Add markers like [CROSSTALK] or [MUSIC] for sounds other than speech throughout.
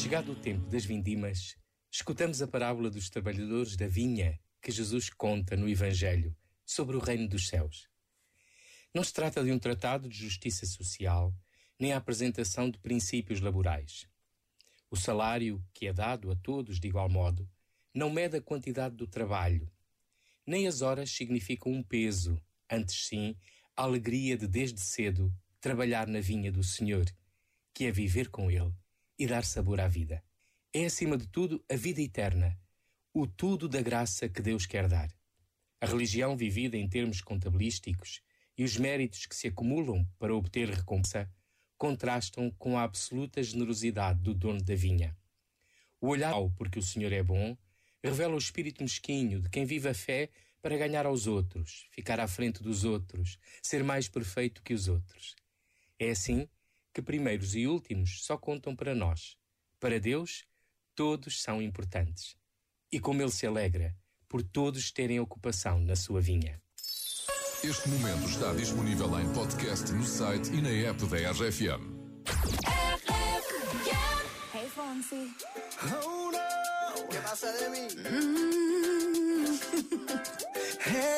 Chegado o tempo das vindimas, escutamos a parábola dos trabalhadores da vinha que Jesus conta no Evangelho sobre o reino dos céus. Não se trata de um tratado de justiça social, nem a apresentação de princípios laborais. O salário, que é dado a todos de igual modo, não mede a quantidade do trabalho, nem as horas significam um peso, antes sim a alegria de desde cedo trabalhar na vinha do Senhor, que é viver com Ele e dar sabor à vida. É acima de tudo a vida eterna, o tudo da graça que Deus quer dar. A religião vivida em termos contabilísticos e os méritos que se acumulam para obter recompensa contrastam com a absoluta generosidade do dono da vinha. O olhar ao porque o Senhor é bom revela o espírito mesquinho de quem vive a fé para ganhar aos outros, ficar à frente dos outros, ser mais perfeito que os outros. É assim que primeiros e últimos só contam para nós. Para Deus, todos são importantes. E como Ele se alegra por todos terem ocupação na sua vinha. Este momento está disponível em podcast no site e na app da RFM. Hey, Fonsi. Oh no, ¿qué pasa de mí? Mm. [LAUGHS] Hey,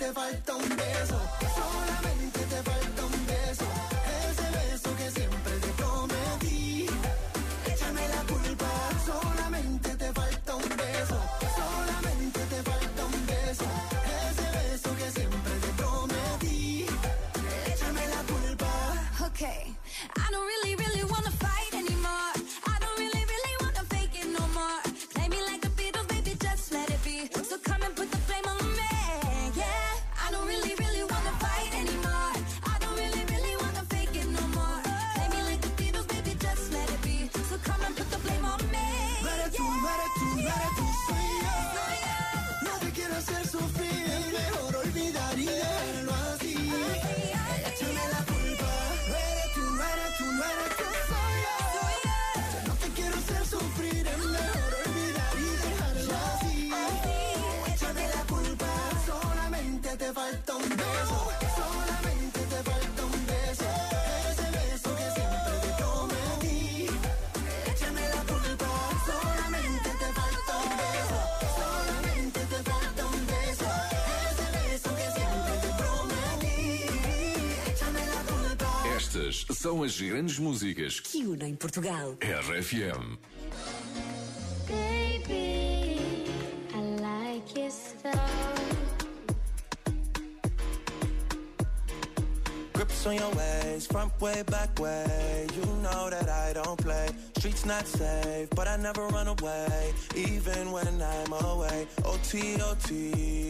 Te falta un beso. Estas são as grandes músicas Que unem Portugal. RFM. Baby, I like. Grips on your ways, front way, back way. You know that I don't play. Streets not safe, but I never run away, even when I'm away. OT, OT,